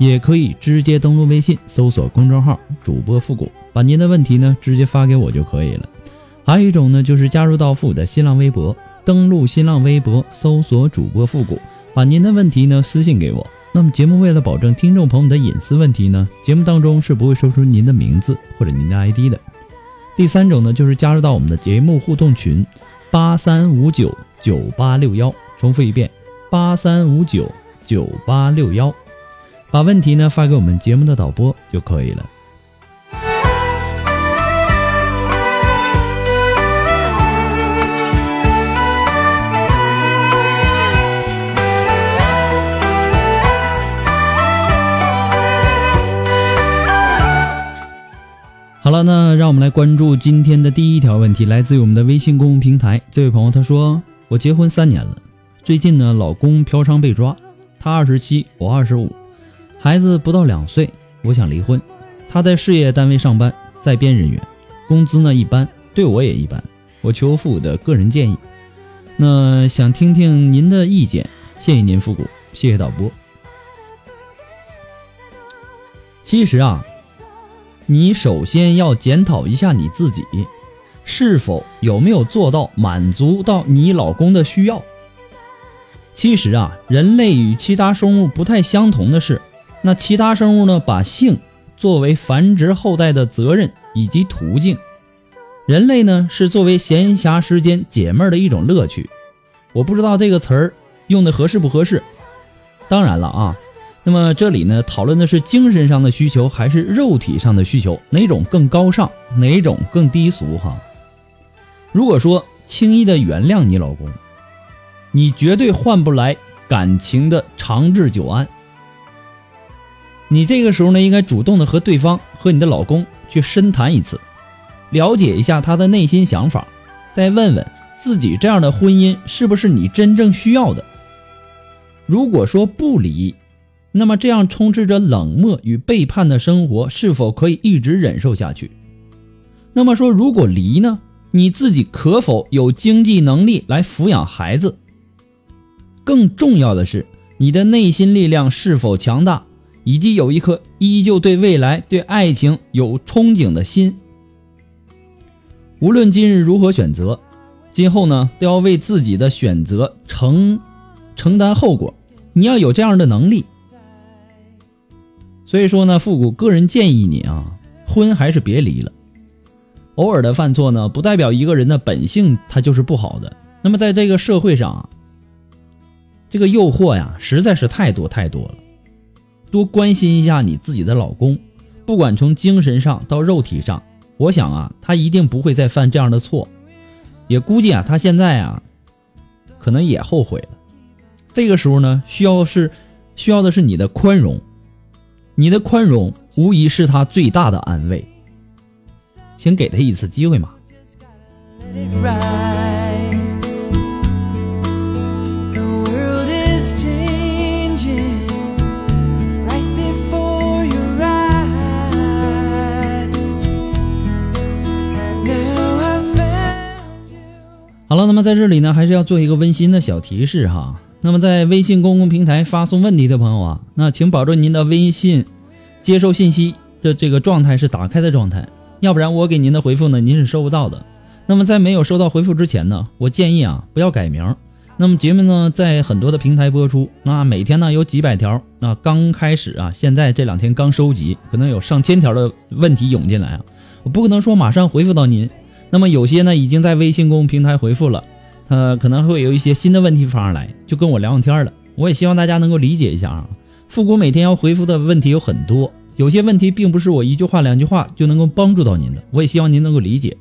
也可以直接登录微信，搜索公众号“主播复古”，把您的问题呢直接发给我就可以了。还有一种呢，就是加入到复古的新浪微博，登录新浪微博，搜索“主播复古”，把您的问题呢私信给我。那么节目为了保证听众朋友的隐私问题呢，节目当中是不会说出您的名字或者您的 ID 的。第三种呢，就是加入到我们的节目互动群，八三五九九八六幺，重复一遍，八三五九九八六幺。把问题呢发给我们节目的导播就可以了。好了，那让我们来关注今天的第一条问题，来自于我们的微信公共平台。这位朋友他说：“我结婚三年了，最近呢，老公嫖娼被抓，他二十七，我二十五。”孩子不到两岁，我想离婚。他在事业单位上班，在编人员，工资呢一般，对我也一般。我求父母的个人建议，那想听听您的意见。谢谢您，复古，谢谢导播。其实啊，你首先要检讨一下你自己，是否有没有做到满足到你老公的需要。其实啊，人类与其他生物不太相同的是。那其他生物呢？把性作为繁殖后代的责任以及途径，人类呢是作为闲暇时间解闷的一种乐趣。我不知道这个词儿用的合适不合适。当然了啊，那么这里呢讨论的是精神上的需求还是肉体上的需求，哪种更高尚，哪种更低俗？哈，如果说轻易的原谅你老公，你绝对换不来感情的长治久安。你这个时候呢，应该主动的和对方和你的老公去深谈一次，了解一下他的内心想法，再问问自己这样的婚姻是不是你真正需要的。如果说不离，那么这样充斥着冷漠与背叛的生活是否可以一直忍受下去？那么说如果离呢，你自己可否有经济能力来抚养孩子？更重要的是，你的内心力量是否强大？以及有一颗依旧对未来、对爱情有憧憬的心。无论今日如何选择，今后呢都要为自己的选择承承担后果。你要有这样的能力。所以说呢，复古个人建议你啊，婚还是别离了。偶尔的犯错呢，不代表一个人的本性他就是不好的。那么在这个社会上，这个诱惑呀，实在是太多太多了。多关心一下你自己的老公，不管从精神上到肉体上，我想啊，他一定不会再犯这样的错。也估计啊，他现在啊，可能也后悔了。这个时候呢，需要是需要的是你的宽容，你的宽容无疑是他最大的安慰。请给他一次机会嘛。那么在这里呢，还是要做一个温馨的小提示哈。那么在微信公共平台发送问题的朋友啊，那请保证您的微信接收信息的这个状态是打开的状态，要不然我给您的回复呢，您是收不到的。那么在没有收到回复之前呢，我建议啊，不要改名。那么节目呢，在很多的平台播出，那每天呢有几百条，那刚开始啊，现在这两天刚收集，可能有上千条的问题涌进来啊，我不可能说马上回复到您。那么有些呢已经在微信公众平台回复了，呃，可能会有一些新的问题发上来，就跟我聊聊天了。我也希望大家能够理解一下啊。复古每天要回复的问题有很多，有些问题并不是我一句话两句话就能够帮助到您的，我也希望您能够理解。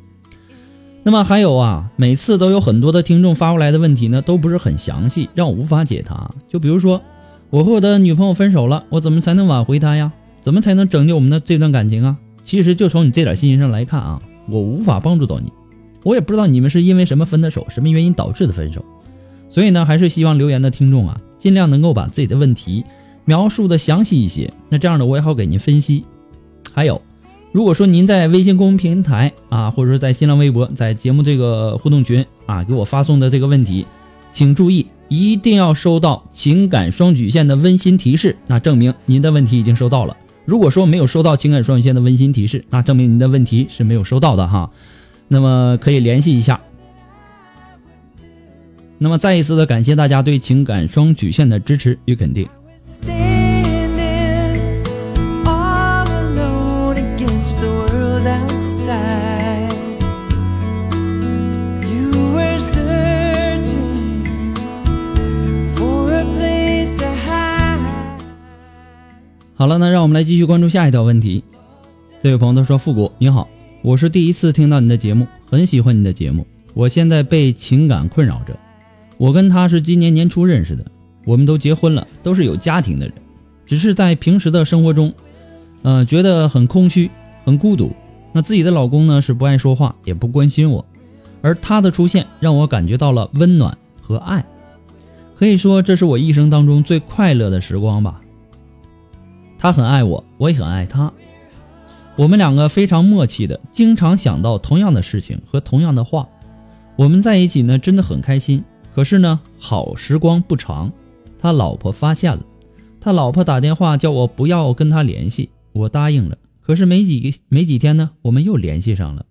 那么还有啊，每次都有很多的听众发过来的问题呢，都不是很详细，让我无法解答。就比如说，我和我的女朋友分手了，我怎么才能挽回她呀？怎么才能拯救我们的这段感情啊？其实就从你这点信息上来看啊，我无法帮助到你，我也不知道你们是因为什么分的手，什么原因导致的分手。所以呢，还是希望留言的听众啊，尽量能够把自己的问题描述的详细一些，那这样呢，我也好给您分析。还有。如果说您在微信公众平台啊，或者说在新浪微博，在节目这个互动群啊，给我发送的这个问题，请注意，一定要收到情感双曲线的温馨提示，那证明您的问题已经收到了。如果说没有收到情感双曲线的温馨提示，那证明您的问题是没有收到的哈。那么可以联系一下。那么再一次的感谢大家对情感双曲线的支持与肯定。好了，那让我们来继续关注下一条问题。这位朋友他说：“复古你好，我是第一次听到你的节目，很喜欢你的节目。我现在被情感困扰着。我跟他是今年年初认识的，我们都结婚了，都是有家庭的人，只是在平时的生活中，嗯，觉得很空虚，很孤独。那自己的老公呢是不爱说话，也不关心我，而他的出现让我感觉到了温暖和爱，可以说这是我一生当中最快乐的时光吧。”他很爱我，我也很爱他。我们两个非常默契的，经常想到同样的事情和同样的话。我们在一起呢，真的很开心。可是呢，好时光不长，他老婆发现了，他老婆打电话叫我不要跟他联系，我答应了。可是没几个没几天呢，我们又联系上了。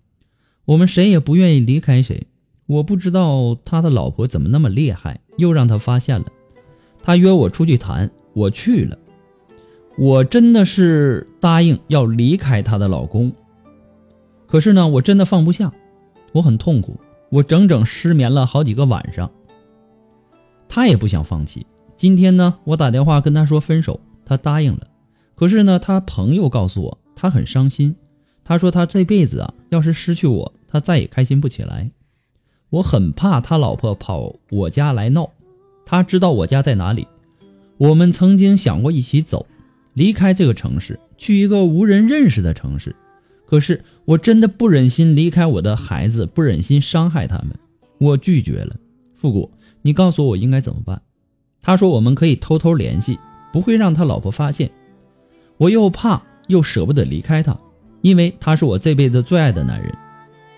我们谁也不愿意离开谁。我不知道他的老婆怎么那么厉害，又让他发现了。他约我出去谈，我去了。我真的是答应要离开她的老公，可是呢，我真的放不下，我很痛苦，我整整失眠了好几个晚上。他也不想放弃。今天呢，我打电话跟他说分手，他答应了。可是呢，他朋友告诉我，他很伤心。他说他这辈子啊，要是失去我，他再也开心不起来。我很怕他老婆跑我家来闹。他知道我家在哪里。我们曾经想过一起走。离开这个城市，去一个无人认识的城市。可是我真的不忍心离开我的孩子，不忍心伤害他们，我拒绝了。复古，你告诉我应该怎么办？他说我们可以偷偷联系，不会让他老婆发现。我又怕又舍不得离开他，因为他是我这辈子最爱的男人，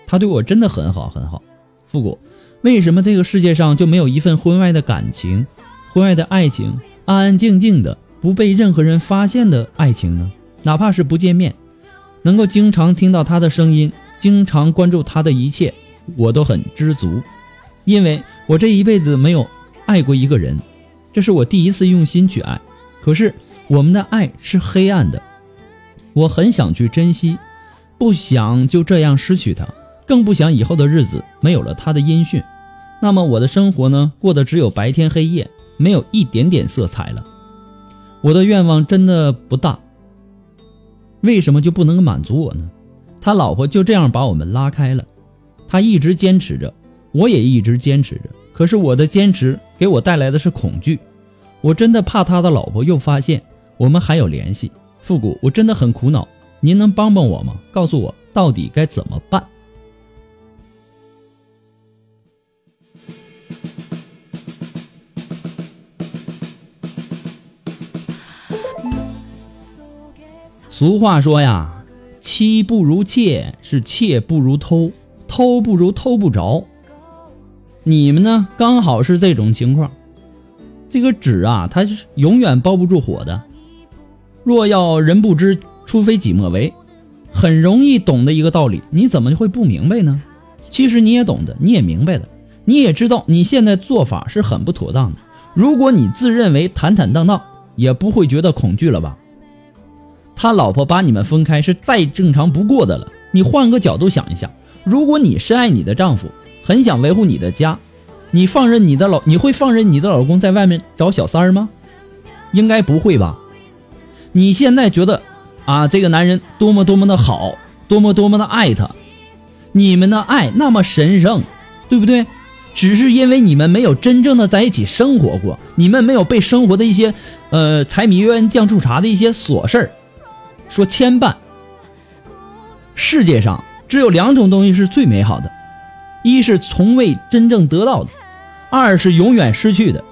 他对我真的很好很好。复古，为什么这个世界上就没有一份婚外的感情，婚外的爱情，安安静静的？不被任何人发现的爱情呢？哪怕是不见面，能够经常听到他的声音，经常关注他的一切，我都很知足。因为我这一辈子没有爱过一个人，这是我第一次用心去爱。可是我们的爱是黑暗的，我很想去珍惜，不想就这样失去他，更不想以后的日子没有了他的音讯。那么我的生活呢？过得只有白天黑夜，没有一点点色彩了。我的愿望真的不大，为什么就不能满足我呢？他老婆就这样把我们拉开了，他一直坚持着，我也一直坚持着。可是我的坚持给我带来的是恐惧，我真的怕他的老婆又发现我们还有联系。复古，我真的很苦恼，您能帮帮我吗？告诉我到底该怎么办？俗话说呀，妻不如妾，是妾不如偷，偷不如偷不着。你们呢刚好是这种情况。这个纸啊，它是永远包不住火的。若要人不知，除非己莫为，很容易懂的一个道理，你怎么会不明白呢？其实你也懂得，你也明白的，你也知道你现在做法是很不妥当的。如果你自认为坦坦荡荡，也不会觉得恐惧了吧？他老婆把你们分开是再正常不过的了。你换个角度想一下，如果你深爱你的丈夫，很想维护你的家。你放任你的老，你会放任你的老公在外面找小三儿吗？应该不会吧？你现在觉得啊，这个男人多么多么的好，多么多么的爱他，你们的爱那么神圣，对不对？只是因为你们没有真正的在一起生活过，你们没有被生活的一些呃柴米油盐酱醋茶的一些琐事儿说牵绊。世界上只有两种东西是最美好的，一是从未真正得到的。二是永远失去的。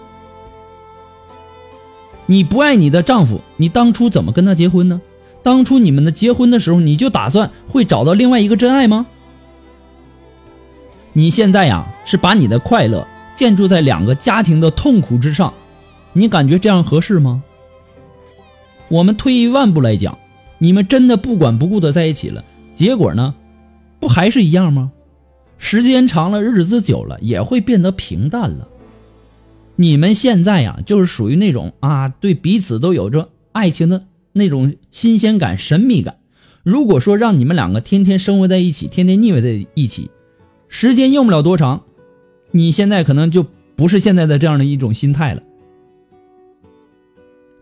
你不爱你的丈夫，你当初怎么跟他结婚呢？当初你们的结婚的时候，你就打算会找到另外一个真爱吗？你现在呀，是把你的快乐建筑在两个家庭的痛苦之上，你感觉这样合适吗？我们退一万步来讲，你们真的不管不顾的在一起了，结果呢，不还是一样吗？时间长了，日子久了，也会变得平淡了。你们现在呀，就是属于那种啊，对彼此都有着爱情的那种新鲜感、神秘感。如果说让你们两个天天生活在一起，天天腻歪在一起，时间用不了多长，你现在可能就不是现在的这样的一种心态了。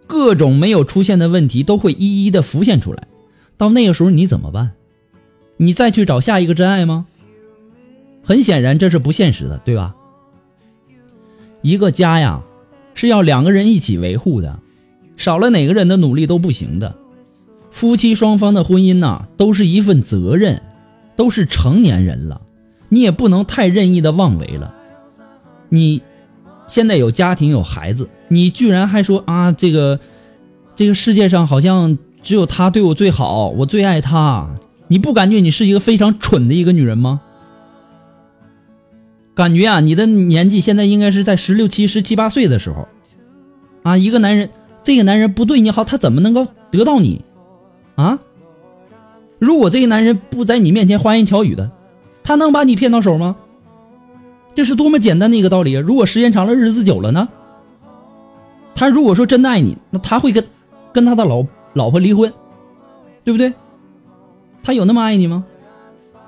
各种没有出现的问题都会一一的浮现出来，到那个时候你怎么办？你再去找下一个真爱吗？很显然，这是不现实的，对吧？一个家呀，是要两个人一起维护的，少了哪个人的努力都不行的。夫妻双方的婚姻呐，都是一份责任，都是成年人了，你也不能太任意的妄为了。你现在有家庭有孩子，你居然还说啊，这个这个世界上好像只有他对我最好，我最爱他，你不感觉你是一个非常蠢的一个女人吗？感觉啊，你的年纪现在应该是在十六七、十七八岁的时候，啊，一个男人，这个男人不对你好，他怎么能够得到你？啊？如果这个男人不在你面前花言巧语的，他能把你骗到手吗？这是多么简单的一个道理啊！如果时间长了，日子久了呢？他如果说真的爱你，那他会跟跟他的老老婆离婚，对不对？他有那么爱你吗？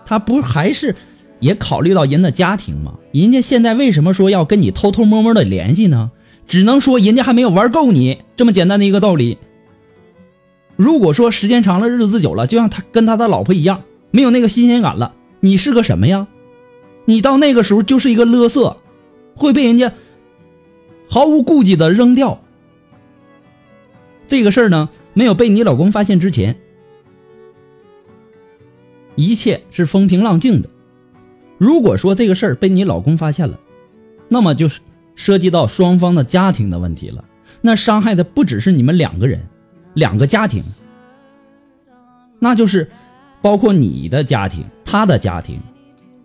他不还是？也考虑到人的家庭吗，人家现在为什么说要跟你偷偷摸摸的联系呢？只能说人家还没有玩够你这么简单的一个道理。如果说时间长了，日子久了，就像他跟他的老婆一样，没有那个新鲜感了，你是个什么呀？你到那个时候就是一个勒色，会被人家毫无顾忌的扔掉。这个事儿呢，没有被你老公发现之前，一切是风平浪静的。如果说这个事儿被你老公发现了，那么就是涉及到双方的家庭的问题了。那伤害的不只是你们两个人，两个家庭，那就是包括你的家庭、他的家庭、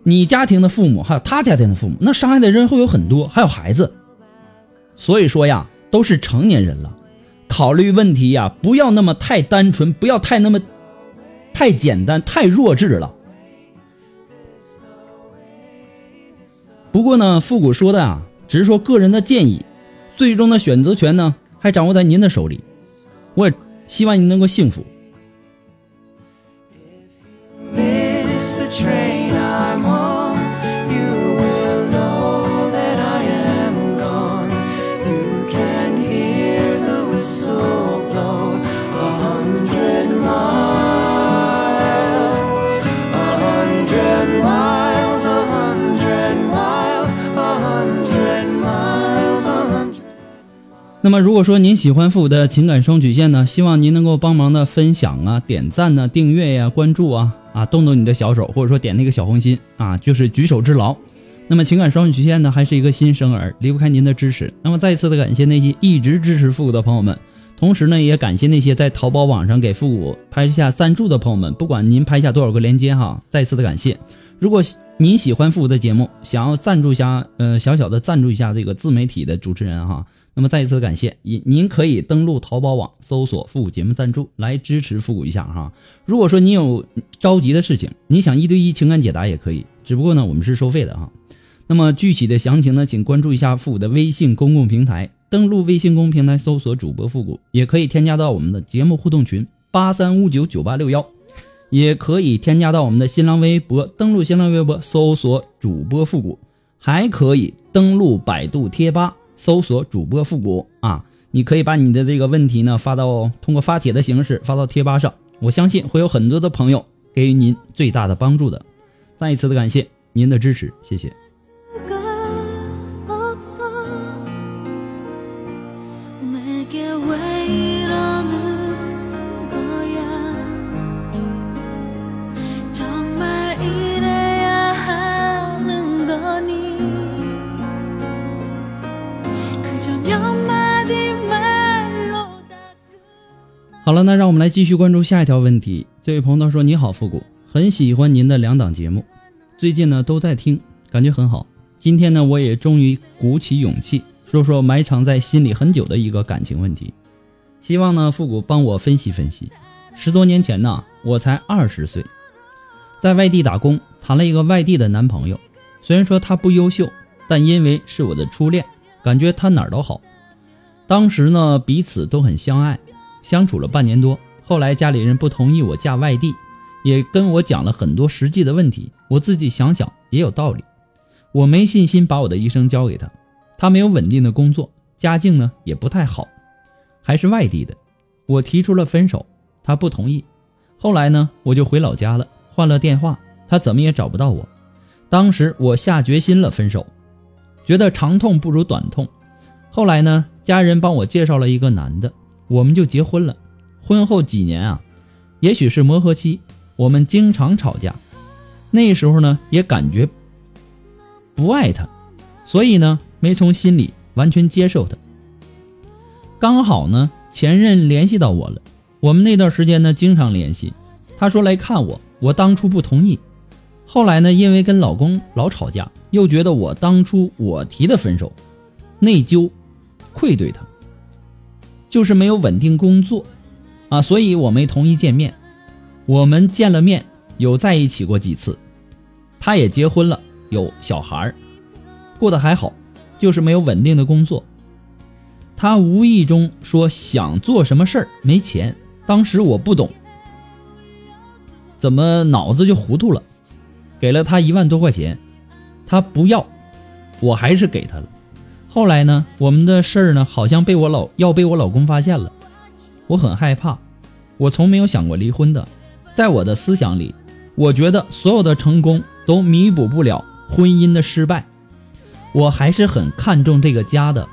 你家庭的父母，还有他家庭的父母。那伤害的人会有很多，还有孩子。所以说呀，都是成年人了，考虑问题呀，不要那么太单纯，不要太那么太简单、太弱智了。不过呢，复古说的啊，只是说个人的建议，最终的选择权呢，还掌握在您的手里。我也希望您能够幸福。那么，如果说您喜欢复古的情感双曲线呢，希望您能够帮忙的分享啊、点赞呢、订阅呀、关注啊啊，动动你的小手，或者说点那个小红心啊，就是举手之劳。那么，情感双曲线呢，还是一个新生儿，离不开您的支持。那么，再一次的感谢那些一直支持复古的朋友们，同时呢，也感谢那些在淘宝网上给复古拍下赞助的朋友们，不管您拍下多少个链接哈，再次的感谢。如果您喜欢复古的节目，想要赞助一下，呃，小小的赞助一下这个自媒体的主持人哈，那么再一次感谢您，您可以登录淘宝网搜索“复古节目赞助”来支持复古一下哈。如果说你有着急的事情，你想一对一情感解答也可以，只不过呢，我们是收费的哈。那么具体的详情呢，请关注一下复古的微信公共平台，登录微信公共平台搜索主播复古，也可以添加到我们的节目互动群八三五九九八六幺。也可以添加到我们的新浪微博，登录新浪微博搜索主播复古，还可以登录百度贴吧搜索主播复古啊。你可以把你的这个问题呢发到通过发帖的形式发到贴吧上，我相信会有很多的朋友给予您最大的帮助的。再一次的感谢您的支持，谢谢。好了，那让我们来继续关注下一条问题。这位朋友说：“你好，复古，很喜欢您的两档节目，最近呢都在听，感觉很好。今天呢，我也终于鼓起勇气说说埋藏在心里很久的一个感情问题，希望呢复古帮我分析分析。十多年前呢，我才二十岁，在外地打工，谈了一个外地的男朋友。虽然说他不优秀，但因为是我的初恋，感觉他哪儿都好。当时呢，彼此都很相爱。”相处了半年多，后来家里人不同意我嫁外地，也跟我讲了很多实际的问题。我自己想想也有道理，我没信心把我的一生交给他。他没有稳定的工作，家境呢也不太好，还是外地的。我提出了分手，他不同意。后来呢，我就回老家了，换了电话，他怎么也找不到我。当时我下决心了分手，觉得长痛不如短痛。后来呢，家人帮我介绍了一个男的。我们就结婚了，婚后几年啊，也许是磨合期，我们经常吵架。那时候呢，也感觉不爱他，所以呢，没从心里完全接受他。刚好呢，前任联系到我了，我们那段时间呢，经常联系。他说来看我，我当初不同意。后来呢，因为跟老公老吵架，又觉得我当初我提的分手，内疚，愧对他。就是没有稳定工作，啊，所以我没同意见面。我们见了面，有在一起过几次，他也结婚了，有小孩儿。过得还好，就是没有稳定的工作。他无意中说想做什么事儿没钱，当时我不懂，怎么脑子就糊涂了，给了他一万多块钱，他不要，我还是给他了。后来呢，我们的事儿呢，好像被我老要被我老公发现了，我很害怕。我从没有想过离婚的，在我的思想里，我觉得所有的成功都弥补不了婚姻的失败。我还是很看重这个家的。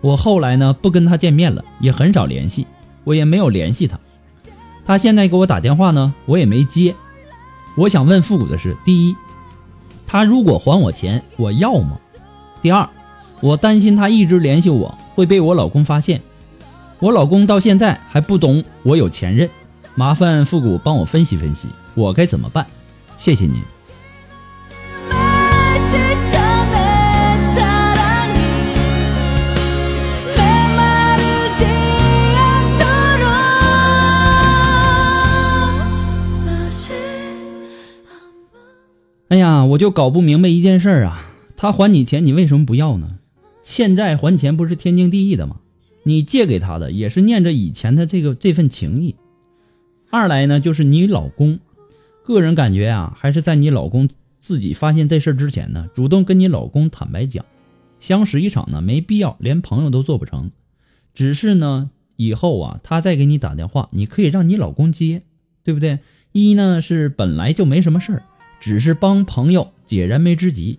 我后来呢，不跟他见面了，也很少联系，我也没有联系他。他现在给我打电话呢，我也没接。我想问复古的是：第一，他如果还我钱，我要吗？第二。我担心他一直联系我会被我老公发现，我老公到现在还不懂我有前任，麻烦复古帮我分析分析，我该怎么办？谢谢您。哎呀，我就搞不明白一件事啊，他还你钱，你为什么不要呢？欠债还钱不是天经地义的吗？你借给他的也是念着以前的这个这份情谊。二来呢，就是你老公，个人感觉啊，还是在你老公自己发现这事之前呢，主动跟你老公坦白讲，相识一场呢，没必要连朋友都做不成。只是呢，以后啊，他再给你打电话，你可以让你老公接，对不对？一呢是本来就没什么事儿，只是帮朋友解燃眉之急；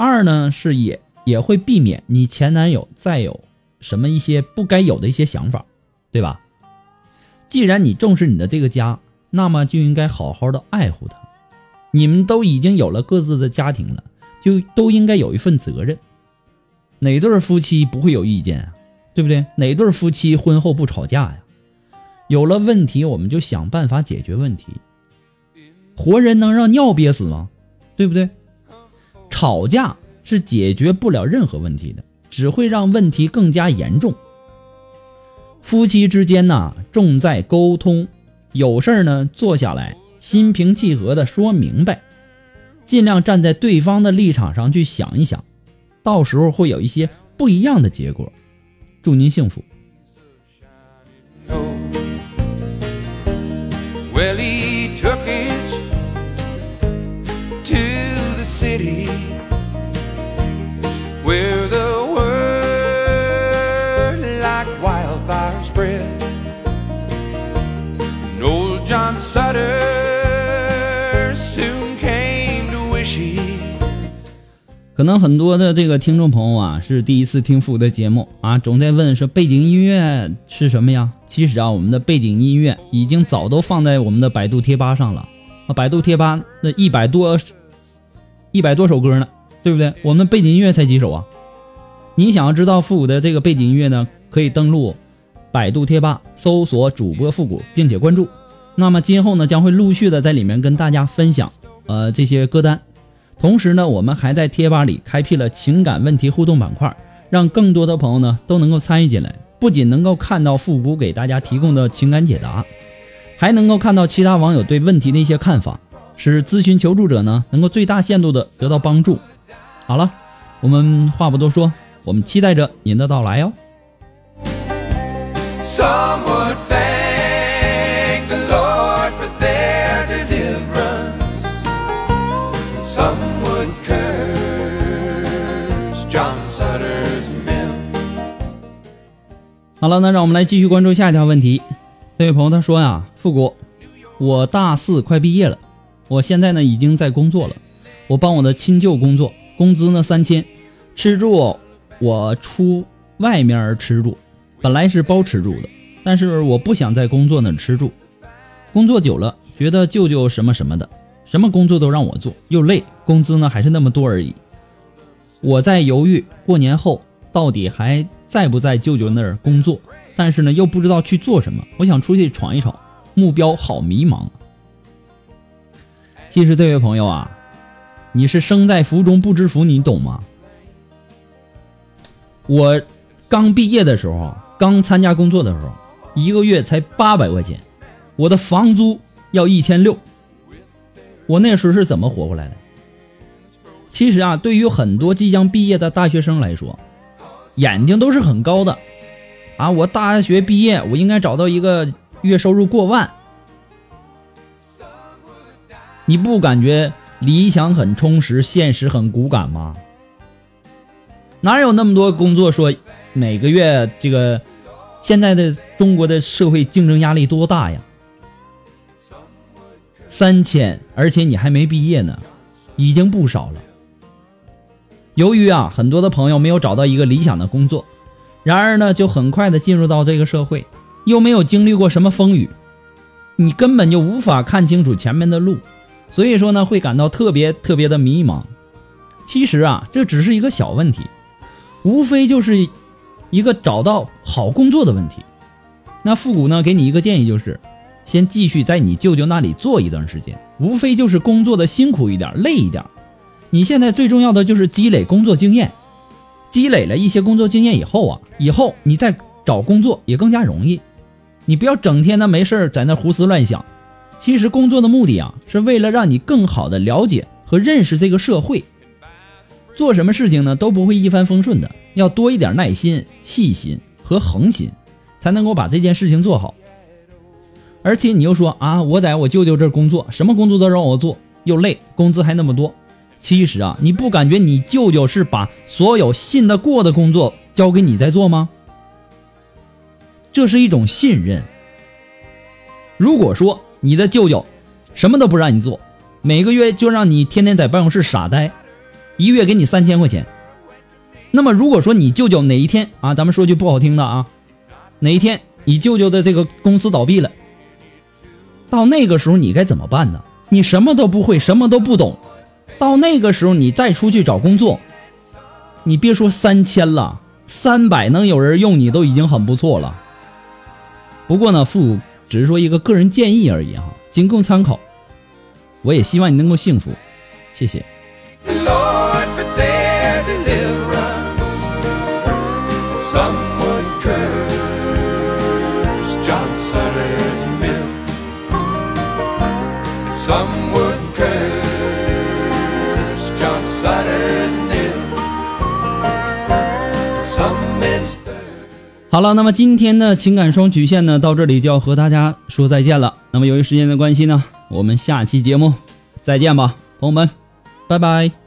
二呢是也。也会避免你前男友再有什么一些不该有的一些想法，对吧？既然你重视你的这个家，那么就应该好好的爱护他。你们都已经有了各自的家庭了，就都应该有一份责任。哪对夫妻不会有意见啊？对不对？哪对夫妻婚后不吵架呀？有了问题，我们就想办法解决问题。活人能让尿憋死吗？对不对？吵架是解决不了任何问题的，只会让问题更加严重。夫妻之间呐，重在沟通，有事儿呢，坐下来，心平气和的说明白，尽量站在对方的立场上去想一想，到时候会有一些不一样的结果。祝您幸福。Where the word like wildfire spread. And old John Sutter soon came to wish he 可能很多的这个听众朋友啊，是第一次听复古的节目啊，总在问说背景音乐是什么呀？其实啊，我们的背景音乐已经早都放在我们的百度贴吧上了啊，百度贴吧那一百多一百多首歌呢，对不对？我们背景音乐才几首啊？你想要知道复古的这个背景音乐呢，可以登录百度贴吧搜索主播复古，并且关注。那么今后呢，将会陆续的在里面跟大家分享呃这些歌单。同时呢，我们还在贴吧里开辟了情感问题互动板块，让更多的朋友呢都能够参与进来。不仅能够看到复古给大家提供的情感解答，还能够看到其他网友对问题的一些看法，使咨询求助者呢能够最大限度的得到帮助。好了，我们话不多说，我们期待着您的到来哦。好了，那让我们来继续关注下一条问题。这位朋友他说呀，复古，我大四快毕业了，我现在呢已经在工作了，我帮我的亲舅工作，工资呢三千，吃住我出外面吃住，本来是包吃住的，但是我不想在工作那吃住，工作久了觉得舅舅什么什么的，什么工作都让我做，又累，工资呢还是那么多而已。我在犹豫过年后到底还在不在舅舅那儿工作，但是呢又不知道去做什么，我想出去闯一闯，目标好迷茫。其实这位朋友啊，你是生在福中不知福，你懂吗？我刚毕业的时候，刚参加工作的时候，一个月才八百块钱，我的房租要一千六，我那时候是怎么活过来的？其实啊，对于很多即将毕业的大学生来说，眼睛都是很高的，啊，我大学毕业，我应该找到一个月收入过万。你不感觉理想很充实，现实很骨感吗？哪有那么多工作说每个月这个现在的中国的社会竞争压力多大呀？三千，而且你还没毕业呢，已经不少了。由于啊，很多的朋友没有找到一个理想的工作，然而呢，就很快的进入到这个社会，又没有经历过什么风雨，你根本就无法看清楚前面的路，所以说呢，会感到特别特别的迷茫。其实啊，这只是一个小问题，无非就是一个找到好工作的问题。那复古呢，给你一个建议，就是先继续在你舅舅那里做一段时间，无非就是工作的辛苦一点，累一点。你现在最重要的就是积累工作经验，积累了一些工作经验以后啊，以后你再找工作也更加容易。你不要整天的没事儿在那胡思乱想。其实工作的目的啊，是为了让你更好的了解和认识这个社会。做什么事情呢，都不会一帆风顺的，要多一点耐心、细心和恒心，才能够把这件事情做好。而且你又说啊，我在我舅舅这工作，什么工作都让我做，又累，工资还那么多。其实啊，你不感觉你舅舅是把所有信得过的工作交给你在做吗？这是一种信任。如果说你的舅舅什么都不让你做，每个月就让你天天在办公室傻呆，一月给你三千块钱，那么如果说你舅舅哪一天啊，咱们说句不好听的啊，哪一天你舅舅的这个公司倒闭了，到那个时候你该怎么办呢？你什么都不会，什么都不懂。到那个时候，你再出去找工作，你别说三千了，三百能有人用你都已经很不错了。不过呢，父只是说一个个人建议而已哈，仅供参考。我也希望你能够幸福。谢谢。好了，那么今天的情感双曲线呢，到这里就要和大家说再见了。那么由于时间的关系呢，我们下期节目再见吧，朋友们，拜拜。